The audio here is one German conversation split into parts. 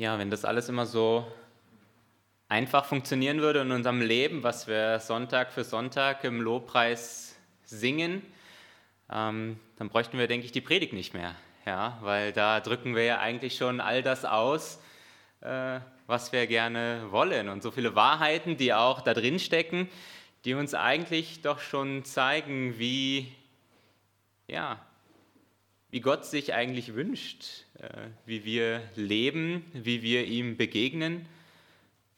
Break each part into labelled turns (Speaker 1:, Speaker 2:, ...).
Speaker 1: Ja, wenn das alles immer so einfach funktionieren würde in unserem Leben, was wir Sonntag für Sonntag im Lobpreis singen, ähm, dann bräuchten wir, denke ich, die Predigt nicht mehr. Ja, weil da drücken wir ja eigentlich schon all das aus, äh, was wir gerne wollen. Und so viele Wahrheiten, die auch da drin stecken, die uns eigentlich doch schon zeigen, wie, ja, wie Gott sich eigentlich wünscht, wie wir leben, wie wir ihm begegnen,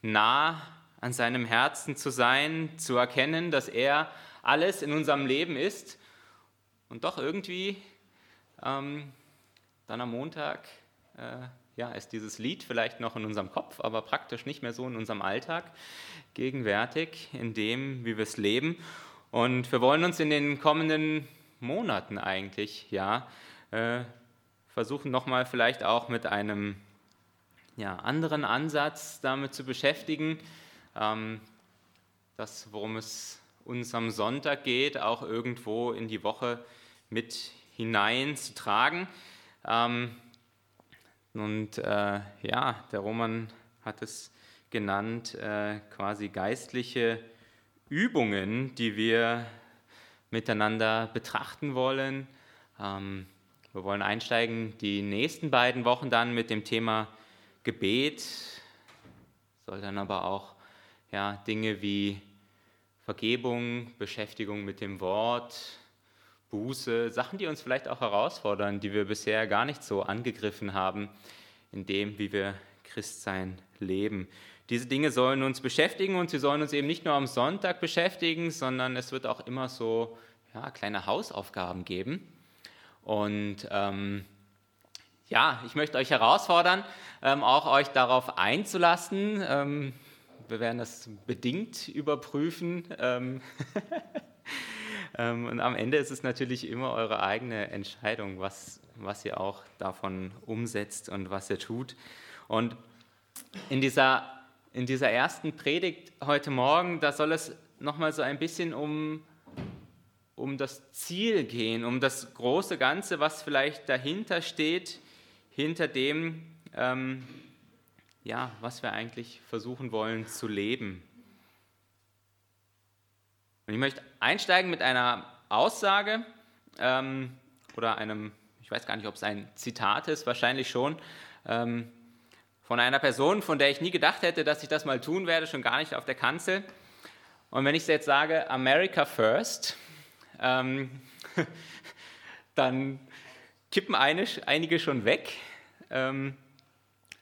Speaker 1: nah an seinem Herzen zu sein, zu erkennen, dass er alles in unserem Leben ist und doch irgendwie ähm, dann am Montag äh, ja, ist dieses Lied vielleicht noch in unserem Kopf, aber praktisch nicht mehr so in unserem Alltag gegenwärtig, in dem, wie wir es leben. Und wir wollen uns in den kommenden Monaten eigentlich, ja, äh, versuchen nochmal vielleicht auch mit einem ja, anderen Ansatz damit zu beschäftigen, ähm, das, worum es uns am Sonntag geht, auch irgendwo in die Woche mit hineinzutragen. Ähm, und äh, ja, der Roman hat es genannt, äh, quasi geistliche Übungen, die wir miteinander betrachten wollen. Ähm, wir wollen einsteigen die nächsten beiden Wochen dann mit dem Thema Gebet. Soll dann aber auch ja, Dinge wie Vergebung, Beschäftigung mit dem Wort, Buße, Sachen, die uns vielleicht auch herausfordern, die wir bisher gar nicht so angegriffen haben, in dem, wie wir Christsein leben. Diese Dinge sollen uns beschäftigen und sie sollen uns eben nicht nur am Sonntag beschäftigen, sondern es wird auch immer so ja, kleine Hausaufgaben geben. Und ähm, ja, ich möchte euch herausfordern, ähm, auch euch darauf einzulassen. Ähm, wir werden das bedingt überprüfen. Ähm, Ähm, und am Ende ist es natürlich immer eure eigene Entscheidung, was, was ihr auch davon umsetzt und was ihr tut. Und in dieser, in dieser ersten Predigt heute Morgen, da soll es nochmal so ein bisschen um, um das Ziel gehen, um das große Ganze, was vielleicht dahinter steht, hinter dem, ähm, ja, was wir eigentlich versuchen wollen zu leben. Und ich möchte einsteigen mit einer Aussage ähm, oder einem, ich weiß gar nicht, ob es ein Zitat ist, wahrscheinlich schon, ähm, von einer Person, von der ich nie gedacht hätte, dass ich das mal tun werde, schon gar nicht auf der Kanzel. Und wenn ich jetzt sage, America First, ähm, dann kippen einige schon weg. Ähm,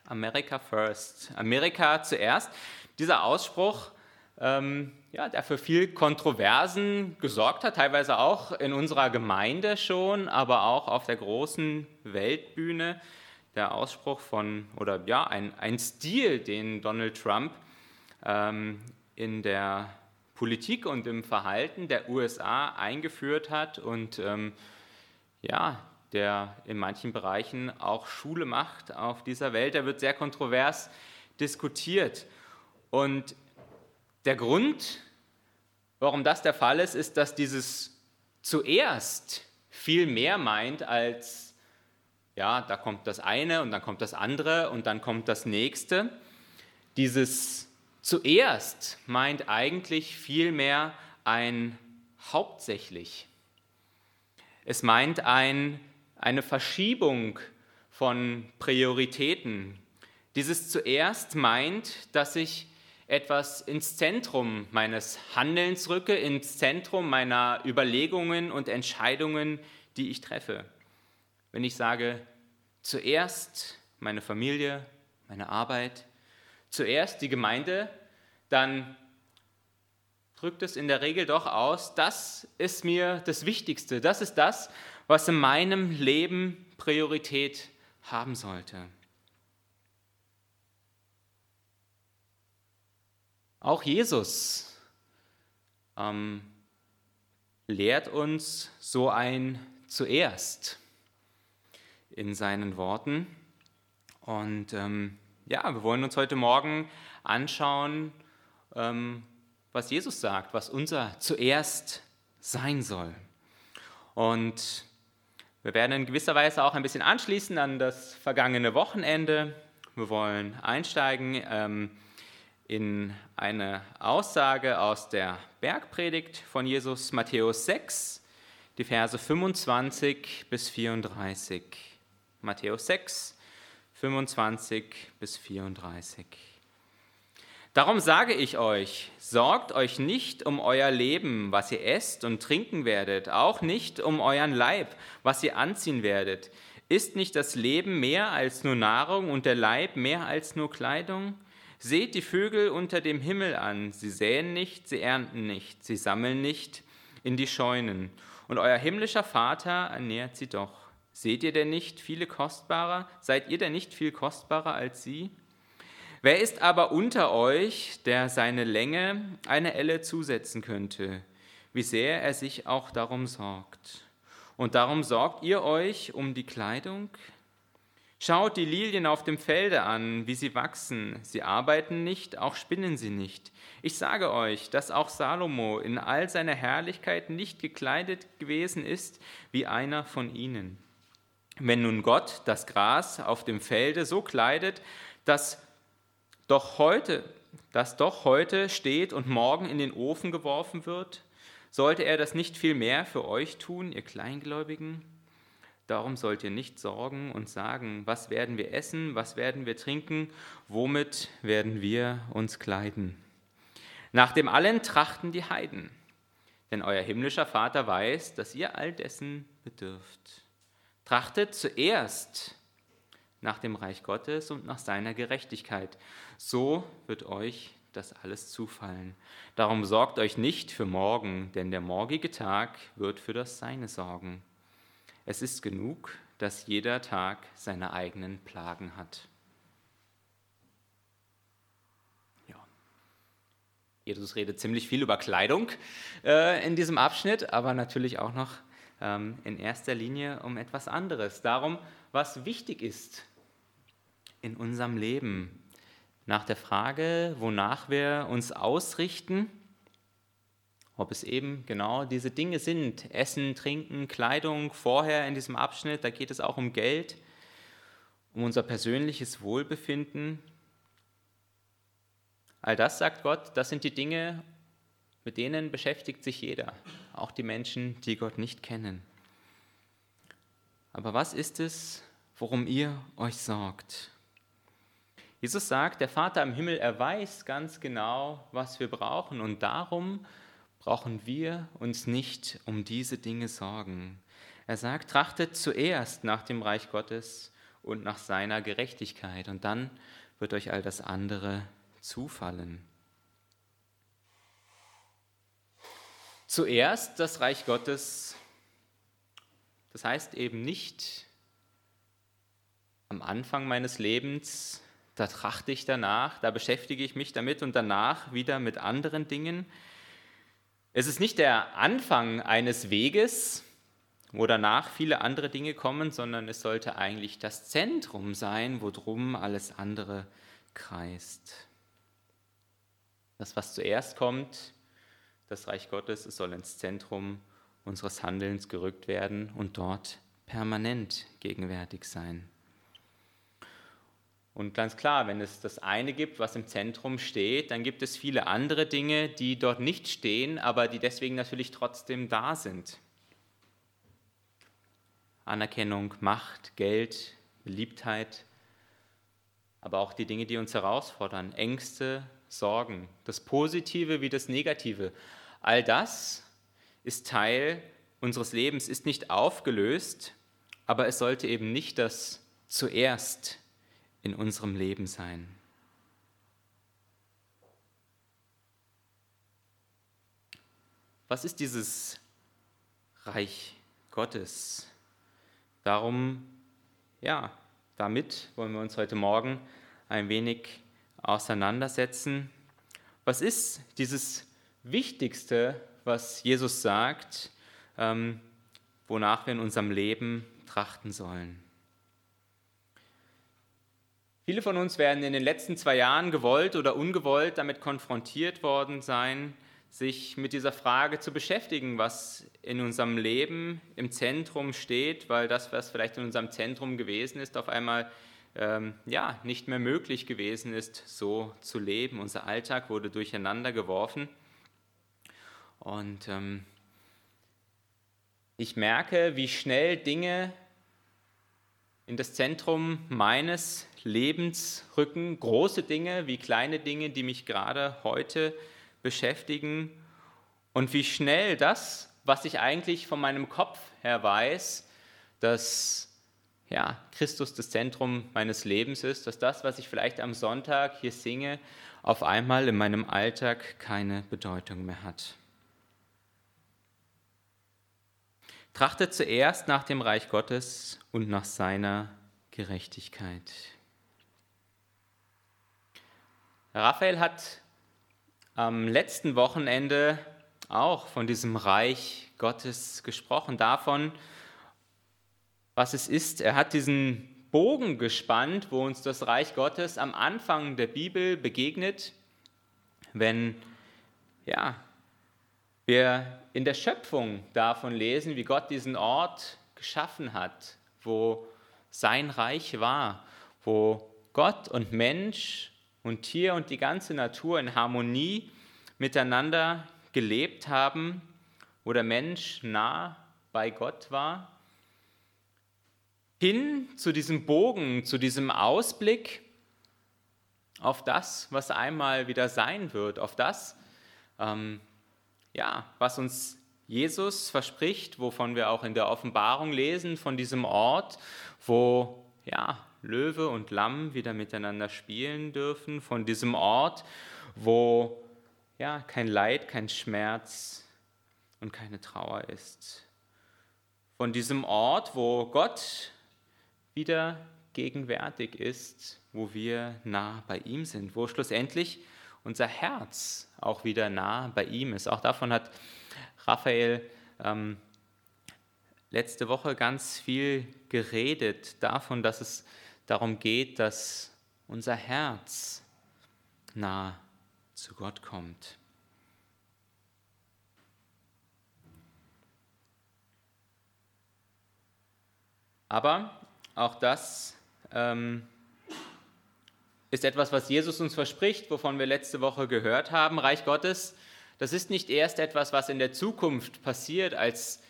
Speaker 1: America First, Amerika zuerst. Dieser Ausspruch ähm, ja, der für viel Kontroversen gesorgt hat, teilweise auch in unserer Gemeinde schon, aber auch auf der großen Weltbühne. Der Ausspruch von, oder ja, ein, ein Stil, den Donald Trump ähm, in der Politik und im Verhalten der USA eingeführt hat und ähm, ja, der in manchen Bereichen auch Schule macht auf dieser Welt. Der wird sehr kontrovers diskutiert. Und der Grund, warum das der Fall ist, ist, dass dieses zuerst viel mehr meint als, ja, da kommt das eine und dann kommt das andere und dann kommt das nächste. Dieses zuerst meint eigentlich viel mehr ein hauptsächlich. Es meint ein, eine Verschiebung von Prioritäten. Dieses zuerst meint, dass ich etwas ins Zentrum meines Handelns rücke, ins Zentrum meiner Überlegungen und Entscheidungen, die ich treffe. Wenn ich sage, zuerst meine Familie, meine Arbeit, zuerst die Gemeinde, dann drückt es in der Regel doch aus, das ist mir das Wichtigste, das ist das, was in meinem Leben Priorität haben sollte. Auch Jesus ähm, lehrt uns so ein zuerst in seinen Worten. Und ähm, ja, wir wollen uns heute Morgen anschauen, ähm, was Jesus sagt, was unser zuerst sein soll. Und wir werden in gewisser Weise auch ein bisschen anschließen an das vergangene Wochenende, Wir wollen einsteigen ähm, in eine Aussage aus der Bergpredigt von Jesus, Matthäus 6, die Verse 25 bis 34. Matthäus 6, 25 bis 34. Darum sage ich euch, sorgt euch nicht um euer Leben, was ihr esst und trinken werdet, auch nicht um euren Leib, was ihr anziehen werdet. Ist nicht das Leben mehr als nur Nahrung und der Leib mehr als nur Kleidung? Seht die Vögel unter dem Himmel an, sie säen nicht, sie ernten nicht, sie sammeln nicht in die Scheunen, und euer himmlischer Vater ernährt sie doch. Seht ihr denn nicht viele kostbarer? Seid ihr denn nicht viel kostbarer als sie? Wer ist aber unter euch, der seine Länge eine Elle zusetzen könnte, wie sehr er sich auch darum sorgt? Und darum sorgt ihr euch um die Kleidung? Schaut die Lilien auf dem Felde an, wie sie wachsen. Sie arbeiten nicht, auch spinnen sie nicht. Ich sage euch, dass auch Salomo in all seiner Herrlichkeit nicht gekleidet gewesen ist wie einer von ihnen. Wenn nun Gott das Gras auf dem Felde so kleidet, dass doch heute, das doch heute steht und morgen in den Ofen geworfen wird, sollte er das nicht viel mehr für euch tun, ihr Kleingläubigen? Darum sollt ihr nicht sorgen und sagen, was werden wir essen, was werden wir trinken, womit werden wir uns kleiden. Nach dem allen trachten die Heiden, denn euer himmlischer Vater weiß, dass ihr all dessen bedürft. Trachtet zuerst nach dem Reich Gottes und nach seiner Gerechtigkeit. So wird euch das alles zufallen. Darum sorgt euch nicht für morgen, denn der morgige Tag wird für das Seine sorgen. Es ist genug, dass jeder Tag seine eigenen Plagen hat. Ja. Jesus redet ziemlich viel über Kleidung äh, in diesem Abschnitt, aber natürlich auch noch in erster Linie um etwas anderes. Darum, was wichtig ist in unserem Leben. Nach der Frage, wonach wir uns ausrichten, ob es eben genau diese Dinge sind, Essen, Trinken, Kleidung, vorher in diesem Abschnitt, da geht es auch um Geld, um unser persönliches Wohlbefinden. All das, sagt Gott, das sind die Dinge, mit denen beschäftigt sich jeder, auch die Menschen, die Gott nicht kennen. Aber was ist es, worum ihr euch sorgt? Jesus sagt, der Vater im Himmel, er weiß ganz genau, was wir brauchen und darum brauchen wir uns nicht um diese Dinge sorgen. Er sagt, trachtet zuerst nach dem Reich Gottes und nach seiner Gerechtigkeit und dann wird euch all das andere zufallen. Zuerst das Reich Gottes, das heißt eben nicht am Anfang meines Lebens da trachte ich danach, da beschäftige ich mich damit und danach wieder mit anderen Dingen. Es ist nicht der Anfang eines Weges, wo danach viele andere Dinge kommen, sondern es sollte eigentlich das Zentrum sein, worum alles andere kreist. Das, was zuerst kommt, das Reich Gottes, es soll ins Zentrum unseres Handelns gerückt werden und dort permanent gegenwärtig sein. Und ganz klar, wenn es das eine gibt, was im Zentrum steht, dann gibt es viele andere Dinge, die dort nicht stehen, aber die deswegen natürlich trotzdem da sind. Anerkennung, Macht, Geld, Beliebtheit, aber auch die Dinge, die uns herausfordern, Ängste, Sorgen, das Positive wie das Negative. All das ist Teil unseres Lebens, ist nicht aufgelöst, aber es sollte eben nicht das zuerst in unserem Leben sein. Was ist dieses Reich Gottes? Darum, ja, damit wollen wir uns heute Morgen ein wenig auseinandersetzen. Was ist dieses Wichtigste, was Jesus sagt, ähm, wonach wir in unserem Leben trachten sollen? Viele von uns werden in den letzten zwei Jahren gewollt oder ungewollt damit konfrontiert worden sein, sich mit dieser Frage zu beschäftigen, was in unserem Leben im Zentrum steht, weil das, was vielleicht in unserem Zentrum gewesen ist, auf einmal ähm, ja, nicht mehr möglich gewesen ist, so zu leben. Unser Alltag wurde durcheinander geworfen. Und ähm, ich merke, wie schnell Dinge in das Zentrum meines Lebens rücken. Große Dinge wie kleine Dinge, die mich gerade heute beschäftigen. Und wie schnell das, was ich eigentlich von meinem Kopf her weiß, dass ja, Christus das Zentrum meines Lebens ist, dass das, was ich vielleicht am Sonntag hier singe, auf einmal in meinem Alltag keine Bedeutung mehr hat. Trachtet zuerst nach dem Reich Gottes und nach seiner Gerechtigkeit. Raphael hat am letzten Wochenende auch von diesem Reich Gottes gesprochen, davon, was es ist. Er hat diesen Bogen gespannt, wo uns das Reich Gottes am Anfang der Bibel begegnet, wenn ja, wir in der Schöpfung davon lesen, wie Gott diesen Ort geschaffen hat, wo sein Reich war, wo Gott und Mensch und Tier und die ganze Natur in Harmonie miteinander gelebt haben, wo der Mensch nah bei Gott war hin zu diesem Bogen, zu diesem Ausblick auf das, was einmal wieder sein wird, auf das, ähm, ja, was uns Jesus verspricht, wovon wir auch in der Offenbarung lesen, von diesem Ort, wo ja, Löwe und Lamm wieder miteinander spielen dürfen, von diesem Ort, wo ja, kein Leid, kein Schmerz und keine Trauer ist. Von diesem Ort, wo Gott wieder gegenwärtig ist, wo wir nah bei ihm sind, wo schlussendlich unser Herz auch wieder nah bei ihm ist. Auch davon hat Raphael ähm, letzte Woche ganz viel geredet, davon, dass es darum geht, dass unser Herz nah zu Gott kommt. Aber auch das ähm, ist etwas, was Jesus uns verspricht, wovon wir letzte Woche gehört haben. Reich Gottes, das ist nicht erst etwas, was in der Zukunft passiert. Als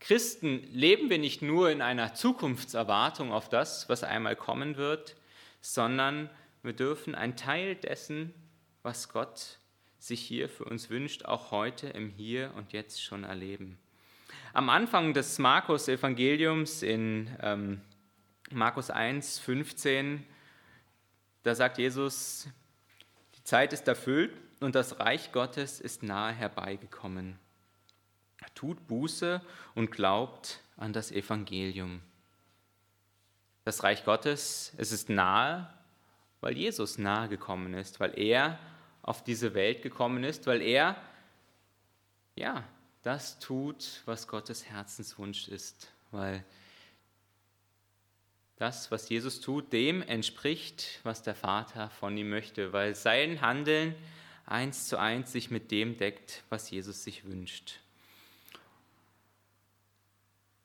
Speaker 1: Christen leben wir nicht nur in einer Zukunftserwartung auf das, was einmal kommen wird, sondern wir dürfen ein Teil dessen, was Gott sich hier für uns wünscht, auch heute im Hier und Jetzt schon erleben. Am Anfang des Markus-Evangeliums in ähm, Markus 1, 15, da sagt Jesus, die Zeit ist erfüllt und das Reich Gottes ist nahe herbeigekommen. Tut Buße und glaubt an das Evangelium. Das Reich Gottes, es ist nahe, weil Jesus nahe gekommen ist, weil er auf diese Welt gekommen ist, weil er ja, das tut, was Gottes Herzenswunsch ist, weil das, was Jesus tut, dem entspricht, was der Vater von ihm möchte, weil sein Handeln eins zu eins sich mit dem deckt, was Jesus sich wünscht.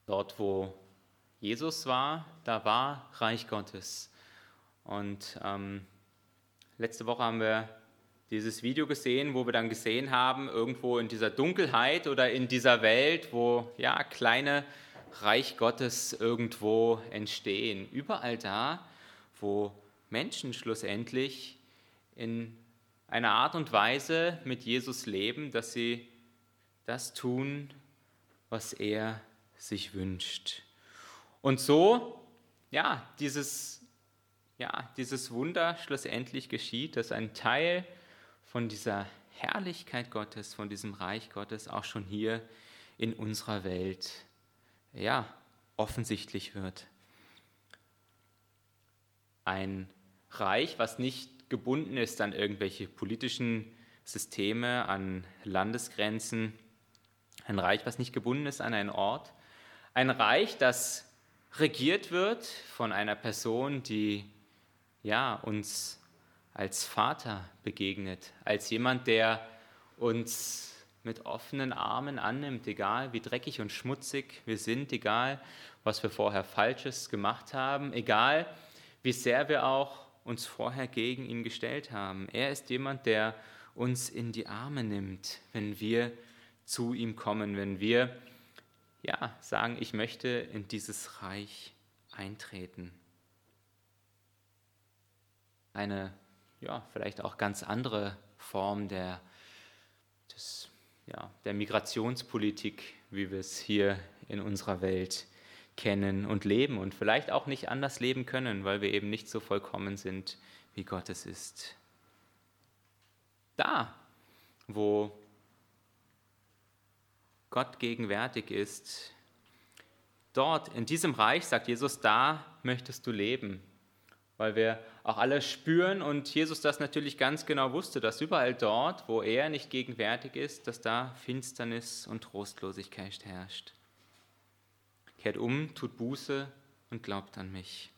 Speaker 1: Dort, wo Jesus war, da war Reich Gottes. Und ähm, letzte Woche haben wir dieses Video gesehen, wo wir dann gesehen haben, irgendwo in dieser Dunkelheit oder in dieser Welt, wo ja kleine Reich Gottes irgendwo entstehen. Überall da, wo Menschen schlussendlich in einer Art und Weise mit Jesus leben, dass sie das tun, was er sich wünscht. Und so, ja, dieses, ja, dieses Wunder schlussendlich geschieht, dass ein Teil von dieser Herrlichkeit Gottes, von diesem Reich Gottes auch schon hier in unserer Welt ja, offensichtlich wird. Ein Reich, was nicht gebunden ist an irgendwelche politischen Systeme, an Landesgrenzen, ein Reich, was nicht gebunden ist an einen Ort, ein Reich, das regiert wird von einer Person, die ja, uns als Vater begegnet, als jemand, der uns mit offenen Armen annimmt, egal wie dreckig und schmutzig wir sind, egal was wir vorher Falsches gemacht haben, egal wie sehr wir auch uns vorher gegen ihn gestellt haben. Er ist jemand, der uns in die Arme nimmt, wenn wir zu ihm kommen, wenn wir ja, sagen, ich möchte in dieses Reich eintreten. Eine ja, vielleicht auch ganz andere Form der, des, ja, der Migrationspolitik, wie wir es hier in unserer Welt kennen und leben und vielleicht auch nicht anders leben können, weil wir eben nicht so vollkommen sind, wie Gott es ist. Da, wo Gott gegenwärtig ist, dort in diesem Reich, sagt Jesus, da möchtest du leben. Weil wir auch alle spüren und Jesus das natürlich ganz genau wusste, dass überall dort, wo er nicht gegenwärtig ist, dass da Finsternis und Trostlosigkeit herrscht. Kehrt um, tut Buße und glaubt an mich.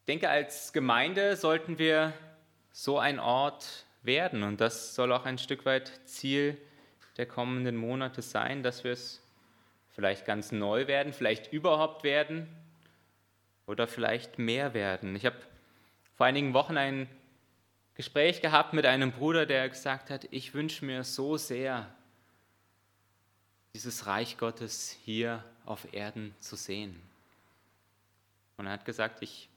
Speaker 1: Ich denke, als Gemeinde sollten wir so ein Ort werden und das soll auch ein Stück weit Ziel der kommenden Monate sein, dass wir es vielleicht ganz neu werden, vielleicht überhaupt werden oder vielleicht mehr werden. Ich habe vor einigen Wochen ein Gespräch gehabt mit einem Bruder, der gesagt hat, ich wünsche mir so sehr, dieses Reich Gottes hier auf Erden zu sehen. Und er hat gesagt, ich,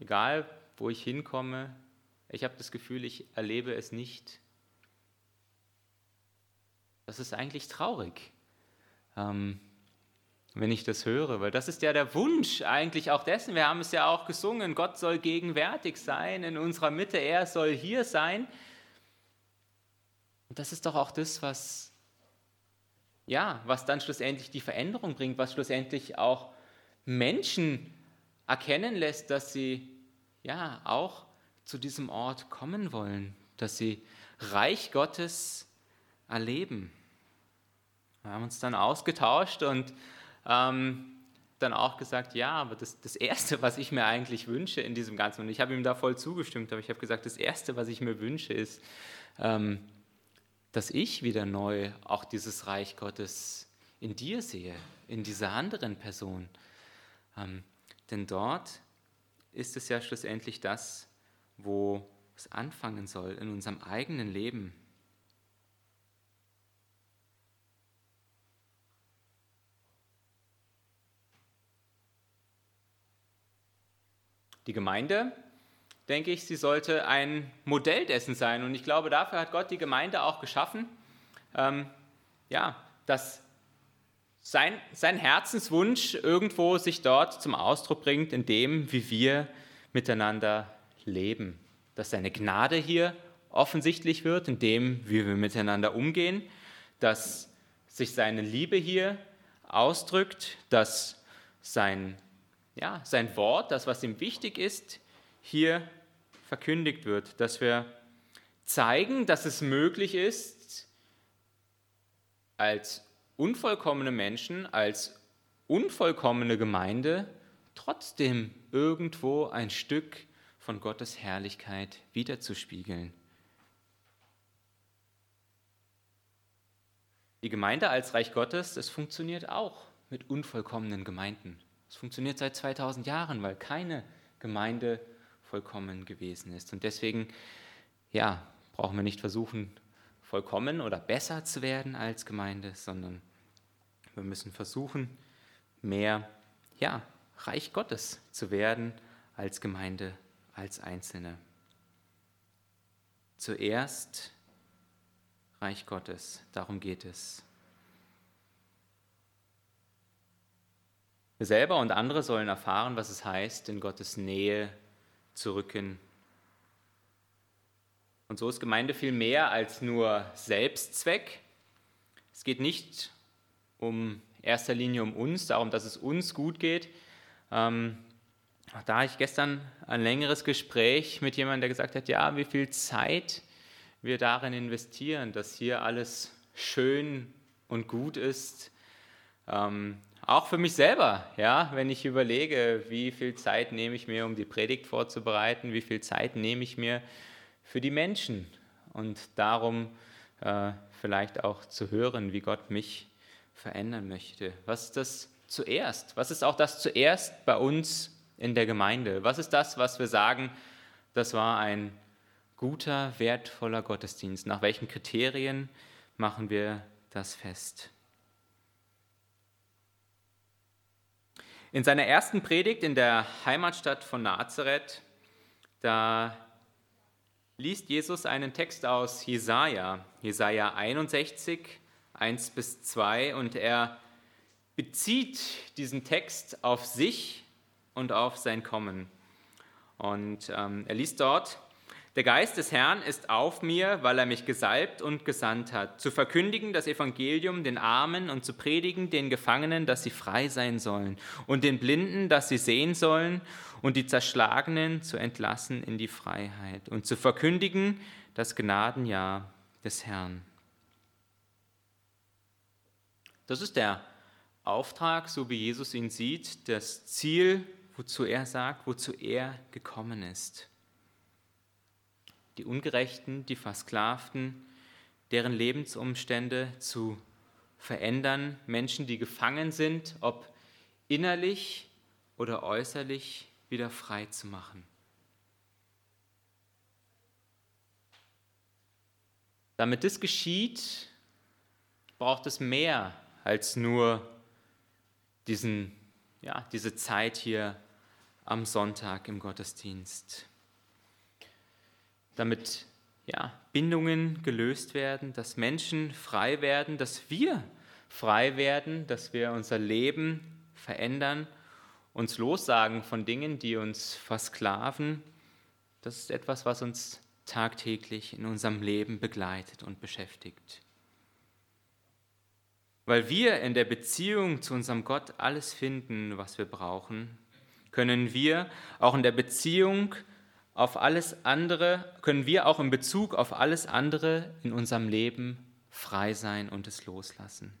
Speaker 1: egal wo ich hinkomme, ich habe das Gefühl, ich erlebe es nicht. Das ist eigentlich traurig, ähm, wenn ich das höre, weil das ist ja der Wunsch eigentlich auch dessen. Wir haben es ja auch gesungen, Gott soll gegenwärtig sein in unserer Mitte, er soll hier sein. Und das ist doch auch das, was ja, was dann schlussendlich die Veränderung bringt, was schlussendlich auch Menschen erkennen lässt, dass sie ja auch zu diesem Ort kommen wollen, dass sie Reich Gottes erleben. Wir haben uns dann ausgetauscht und ähm, dann auch gesagt, ja, aber das, das Erste, was ich mir eigentlich wünsche in diesem Ganzen, und ich habe ihm da voll zugestimmt, aber ich habe gesagt, das Erste, was ich mir wünsche, ist, ähm, dass ich wieder neu auch dieses Reich Gottes in dir sehe, in dieser anderen Person. Ähm, denn dort ist es ja schlussendlich das, wo es anfangen soll in unserem eigenen Leben. Die Gemeinde denke ich, sie sollte ein Modell dessen sein. Und ich glaube, dafür hat Gott die Gemeinde auch geschaffen, ähm, ja, dass sein, sein Herzenswunsch irgendwo sich dort zum Ausdruck bringt, in dem, wie wir miteinander leben. Dass seine Gnade hier offensichtlich wird, in dem, wie wir miteinander umgehen, dass sich seine Liebe hier ausdrückt, dass sein, ja, sein Wort, das, was ihm wichtig ist, hier verkündigt wird, dass wir zeigen, dass es möglich ist, als unvollkommene Menschen, als unvollkommene Gemeinde trotzdem irgendwo ein Stück von Gottes Herrlichkeit wiederzuspiegeln. Die Gemeinde als Reich Gottes, das funktioniert auch mit unvollkommenen Gemeinden. Es funktioniert seit 2000 Jahren, weil keine Gemeinde vollkommen gewesen ist. Und deswegen, ja, brauchen wir nicht versuchen, vollkommen oder besser zu werden als Gemeinde, sondern wir müssen versuchen, mehr, ja, Reich Gottes zu werden als Gemeinde, als Einzelne. Zuerst Reich Gottes, darum geht es. Selber und andere sollen erfahren, was es heißt, in Gottes Nähe zu rücken. Und so ist Gemeinde viel mehr als nur Selbstzweck. Es geht nicht um erster Linie um uns, darum, dass es uns gut geht. Ähm, da ich gestern ein längeres Gespräch mit jemandem, der gesagt hat, ja, wie viel Zeit wir darin investieren, dass hier alles schön und gut ist. Ähm, auch für mich selber, ja, wenn ich überlege, wie viel Zeit nehme ich mir, um die Predigt vorzubereiten, wie viel Zeit nehme ich mir für die Menschen und darum äh, vielleicht auch zu hören, wie Gott mich verändern möchte. Was ist das zuerst? Was ist auch das zuerst bei uns in der Gemeinde? Was ist das, was wir sagen, das war ein guter, wertvoller Gottesdienst? Nach welchen Kriterien machen wir das fest? In seiner ersten Predigt in der Heimatstadt von Nazareth, da liest Jesus einen Text aus Jesaja, Jesaja 61, 1 bis 2, und er bezieht diesen Text auf sich und auf sein Kommen. Und ähm, er liest dort, der Geist des Herrn ist auf mir, weil er mich gesalbt und gesandt hat, zu verkündigen das Evangelium den Armen und zu predigen den Gefangenen, dass sie frei sein sollen, und den Blinden, dass sie sehen sollen, und die Zerschlagenen zu entlassen in die Freiheit, und zu verkündigen das Gnadenjahr des Herrn. Das ist der Auftrag, so wie Jesus ihn sieht, das Ziel, wozu er sagt, wozu er gekommen ist. Die Ungerechten, die Versklavten, deren Lebensumstände zu verändern, Menschen, die gefangen sind, ob innerlich oder äußerlich wieder frei zu machen. Damit das geschieht, braucht es mehr als nur diesen, ja, diese Zeit hier am Sonntag im Gottesdienst. Damit ja, Bindungen gelöst werden, dass Menschen frei werden, dass wir frei werden, dass wir unser Leben verändern, uns lossagen von Dingen, die uns versklaven. Das ist etwas, was uns tagtäglich in unserem Leben begleitet und beschäftigt. Weil wir in der Beziehung zu unserem Gott alles finden, was wir brauchen, können wir auch in der Beziehung auf alles andere, können wir auch in Bezug auf alles andere in unserem Leben frei sein und es loslassen.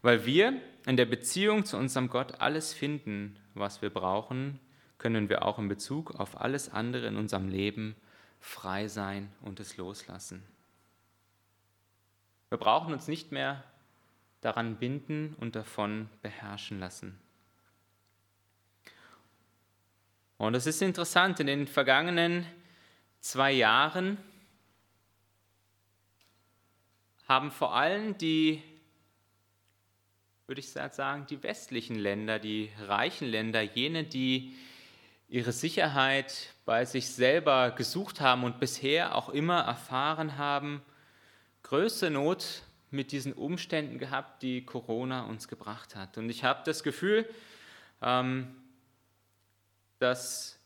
Speaker 1: Weil wir in der Beziehung zu unserem Gott alles finden, was wir brauchen, können wir auch in Bezug auf alles andere in unserem Leben frei sein und es loslassen. Wir brauchen uns nicht mehr daran binden und davon beherrschen lassen. Und es ist interessant, in den vergangenen zwei Jahren haben vor allem die, würde ich sagen, die westlichen Länder, die reichen Länder, jene, die ihre Sicherheit bei sich selber gesucht haben und bisher auch immer erfahren haben, größte Not mit diesen Umständen gehabt, die Corona uns gebracht hat. Und ich habe das Gefühl, ähm, dass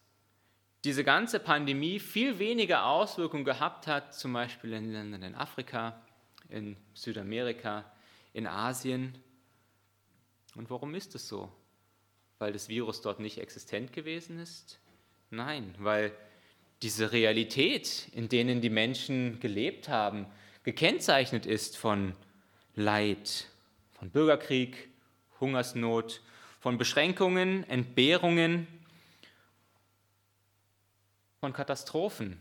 Speaker 1: diese ganze Pandemie viel weniger Auswirkungen gehabt hat, zum Beispiel in Ländern in Afrika, in Südamerika, in Asien. Und warum ist es so? Weil das Virus dort nicht existent gewesen ist? Nein, weil diese Realität, in denen die Menschen gelebt haben, gekennzeichnet ist von Leid, von Bürgerkrieg, Hungersnot, von Beschränkungen, Entbehrungen, von Katastrophen.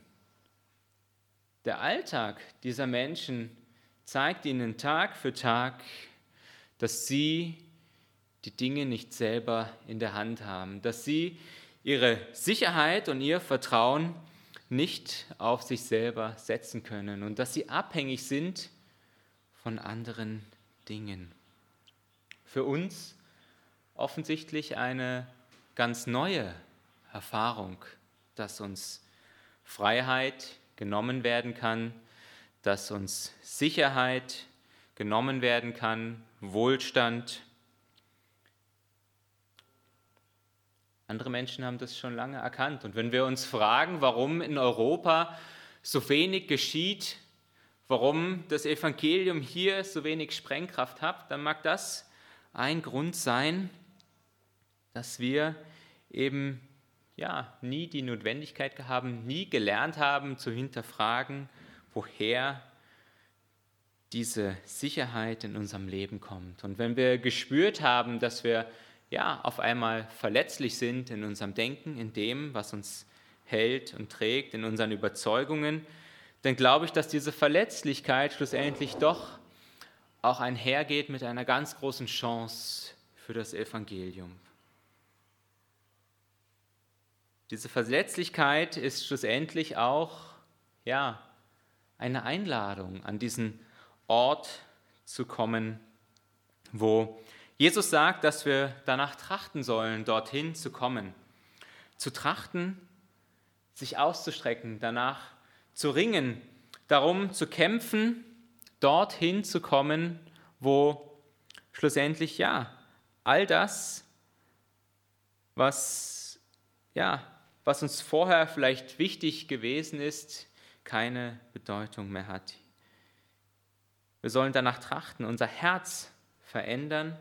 Speaker 1: Der Alltag dieser Menschen zeigt ihnen Tag für Tag, dass sie die Dinge nicht selber in der Hand haben, dass sie ihre Sicherheit und ihr Vertrauen nicht auf sich selber setzen können und dass sie abhängig sind von anderen Dingen. Für uns offensichtlich eine ganz neue Erfahrung, dass uns Freiheit genommen werden kann, dass uns Sicherheit genommen werden kann, Wohlstand. Andere Menschen haben das schon lange erkannt. Und wenn wir uns fragen, warum in Europa so wenig geschieht, warum das Evangelium hier so wenig Sprengkraft hat, dann mag das ein Grund sein, dass wir eben ja nie die Notwendigkeit haben, nie gelernt haben zu hinterfragen, woher diese Sicherheit in unserem Leben kommt. Und wenn wir gespürt haben, dass wir ja auf einmal verletzlich sind in unserem Denken, in dem, was uns hält und trägt, in unseren Überzeugungen, dann glaube ich, dass diese Verletzlichkeit schlussendlich doch auch einhergeht mit einer ganz großen Chance für das Evangelium. Diese Verletzlichkeit ist schlussendlich auch ja, eine Einladung, an diesen Ort zu kommen, wo Jesus sagt, dass wir danach trachten sollen, dorthin zu kommen. Zu trachten, sich auszustrecken, danach zu ringen, darum zu kämpfen, dorthin zu kommen, wo schlussendlich ja all das, was ja, was uns vorher vielleicht wichtig gewesen ist, keine Bedeutung mehr hat. Wir sollen danach trachten, unser Herz verändern,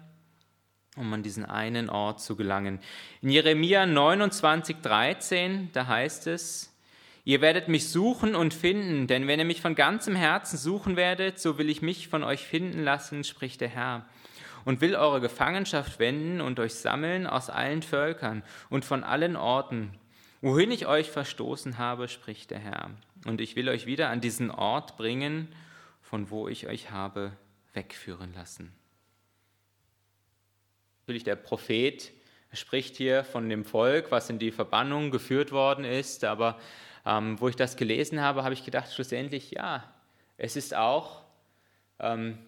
Speaker 1: um an diesen einen Ort zu gelangen. In Jeremia 29, 13, da heißt es, Ihr werdet mich suchen und finden, denn wenn ihr mich von ganzem Herzen suchen werdet, so will ich mich von euch finden lassen, spricht der Herr, und will eure Gefangenschaft wenden und euch sammeln aus allen Völkern und von allen Orten, wohin ich euch verstoßen habe, spricht der Herr. Und ich will euch wieder an diesen Ort bringen, von wo ich euch habe wegführen lassen. Natürlich der Prophet spricht hier von dem Volk, was in die Verbannung geführt worden ist, aber ähm, wo ich das gelesen habe, habe ich gedacht, schlussendlich, ja, es ist auch ähm,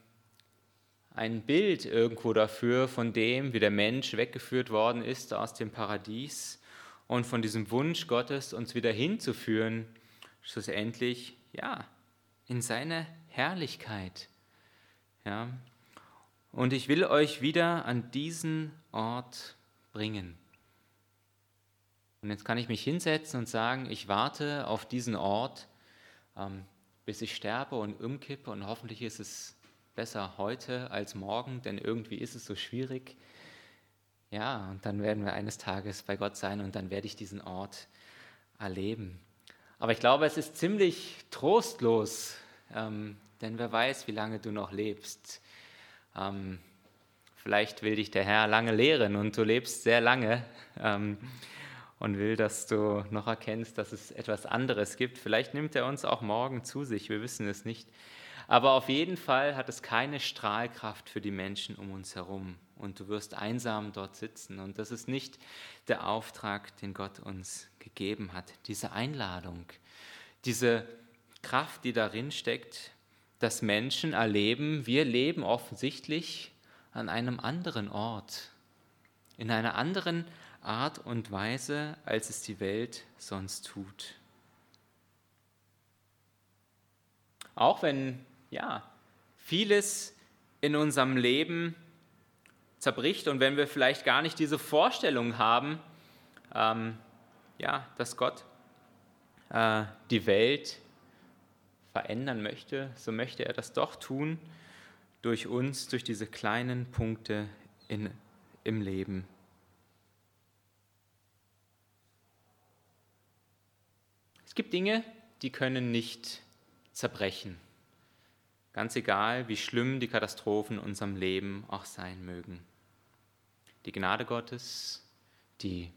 Speaker 1: ein Bild irgendwo dafür von dem, wie der Mensch weggeführt worden ist aus dem Paradies und von diesem Wunsch Gottes, uns wieder hinzuführen, schlussendlich, ja, in seine Herrlichkeit. Ja. Und ich will euch wieder an diesen Ort bringen. Und jetzt kann ich mich hinsetzen und sagen, ich warte auf diesen Ort, ähm, bis ich sterbe und umkippe und hoffentlich ist es besser heute als morgen, denn irgendwie ist es so schwierig. Ja, und dann werden wir eines Tages bei Gott sein und dann werde ich diesen Ort erleben. Aber ich glaube, es ist ziemlich trostlos, ähm, denn wer weiß, wie lange du noch lebst. Ähm, vielleicht will dich der Herr lange lehren und du lebst sehr lange. Ähm, und will, dass du noch erkennst, dass es etwas anderes gibt. Vielleicht nimmt er uns auch morgen zu sich, wir wissen es nicht. Aber auf jeden Fall hat es keine Strahlkraft für die Menschen um uns herum. Und du wirst einsam dort sitzen. Und das ist nicht der Auftrag, den Gott uns gegeben hat. Diese Einladung, diese Kraft, die darin steckt, dass Menschen erleben, wir leben offensichtlich an einem anderen Ort, in einer anderen Art und Weise, als es die Welt sonst tut. Auch wenn ja, vieles in unserem Leben zerbricht und wenn wir vielleicht gar nicht diese Vorstellung haben, ähm, ja, dass Gott äh, die Welt verändern möchte, so möchte er das doch tun durch uns, durch diese kleinen Punkte in, im Leben. Es gibt Dinge, die können nicht zerbrechen. Ganz egal, wie schlimm die Katastrophen in unserem Leben auch sein mögen. Die Gnade Gottes, die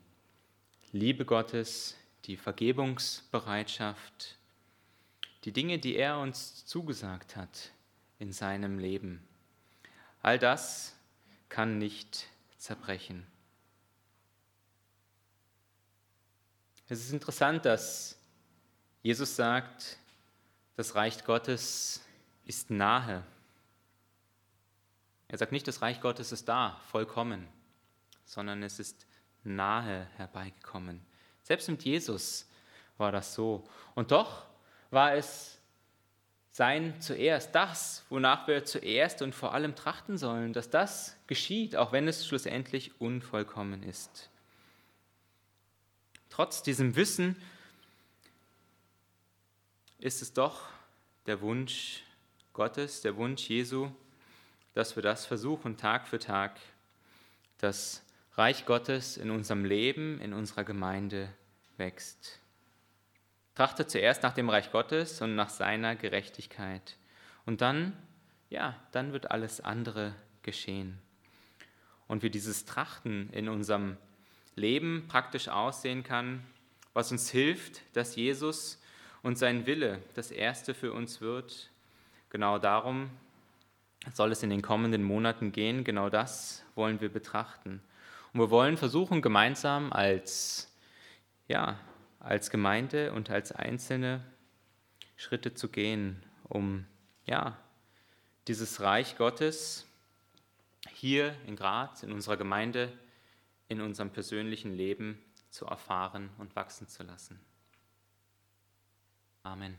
Speaker 1: Liebe Gottes, die Vergebungsbereitschaft, die Dinge, die er uns zugesagt hat in seinem Leben. All das kann nicht zerbrechen. Es ist interessant, dass Jesus sagt, das Reich Gottes ist nahe. Er sagt nicht, das Reich Gottes ist da, vollkommen, sondern es ist nahe herbeigekommen. Selbst mit Jesus war das so. Und doch war es sein zuerst, das, wonach wir zuerst und vor allem trachten sollen, dass das geschieht, auch wenn es schlussendlich unvollkommen ist. Trotz diesem Wissen ist es doch der Wunsch Gottes, der Wunsch Jesu, dass wir das versuchen Tag für Tag, das Reich Gottes in unserem Leben, in unserer Gemeinde wächst. Trachte zuerst nach dem Reich Gottes und nach seiner Gerechtigkeit. Und dann, ja, dann wird alles andere geschehen. Und wie dieses Trachten in unserem Leben praktisch aussehen kann, was uns hilft, dass Jesus und sein Wille das Erste für uns wird. Genau darum soll es in den kommenden Monaten gehen. Genau das wollen wir betrachten. Und wir wollen versuchen, gemeinsam als, ja, als Gemeinde und als Einzelne Schritte zu gehen, um ja, dieses Reich Gottes hier in Graz, in unserer Gemeinde, in unserem persönlichen Leben zu erfahren und wachsen zu lassen. Amen.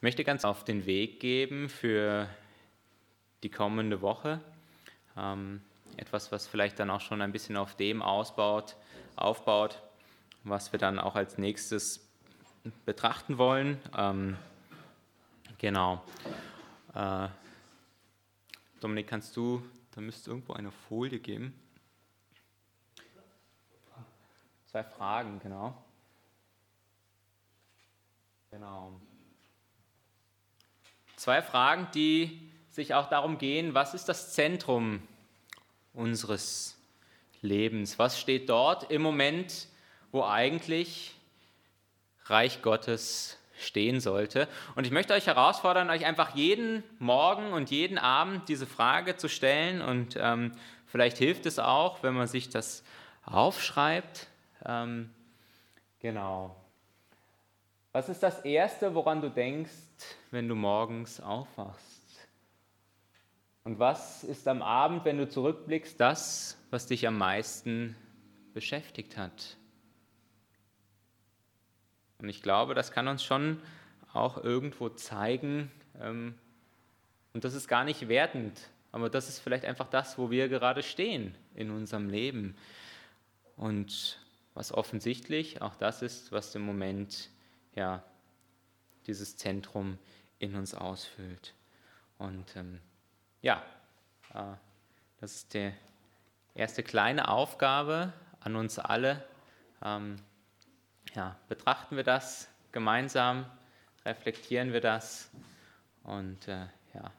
Speaker 1: Möchte ganz auf den Weg geben für die kommende Woche. Ähm, etwas, was vielleicht dann auch schon ein bisschen auf dem ausbaut, aufbaut, was wir dann auch als nächstes betrachten wollen. Ähm, genau. Äh, Dominik, kannst du, da müsste irgendwo eine Folie geben. Zwei Fragen, genau. Genau. Zwei Fragen, die sich auch darum gehen, was ist das Zentrum unseres Lebens? Was steht dort im Moment, wo eigentlich Reich Gottes stehen sollte? Und ich möchte euch herausfordern, euch einfach jeden Morgen und jeden Abend diese Frage zu stellen. Und ähm, vielleicht hilft es auch, wenn man sich das aufschreibt. Ähm, genau. Was ist das Erste, woran du denkst, wenn du morgens aufwachst? Und was ist am Abend, wenn du zurückblickst, das, was dich am meisten beschäftigt hat? Und ich glaube, das kann uns schon auch irgendwo zeigen, ähm, und das ist gar nicht wertend, aber das ist vielleicht einfach das, wo wir gerade stehen in unserem Leben. Und was offensichtlich auch das ist, was im Moment ja dieses Zentrum in uns ausfüllt. Und ähm, ja, äh, das ist die erste kleine Aufgabe an uns alle. Ähm, ja, betrachten wir das gemeinsam, reflektieren wir das und äh, ja,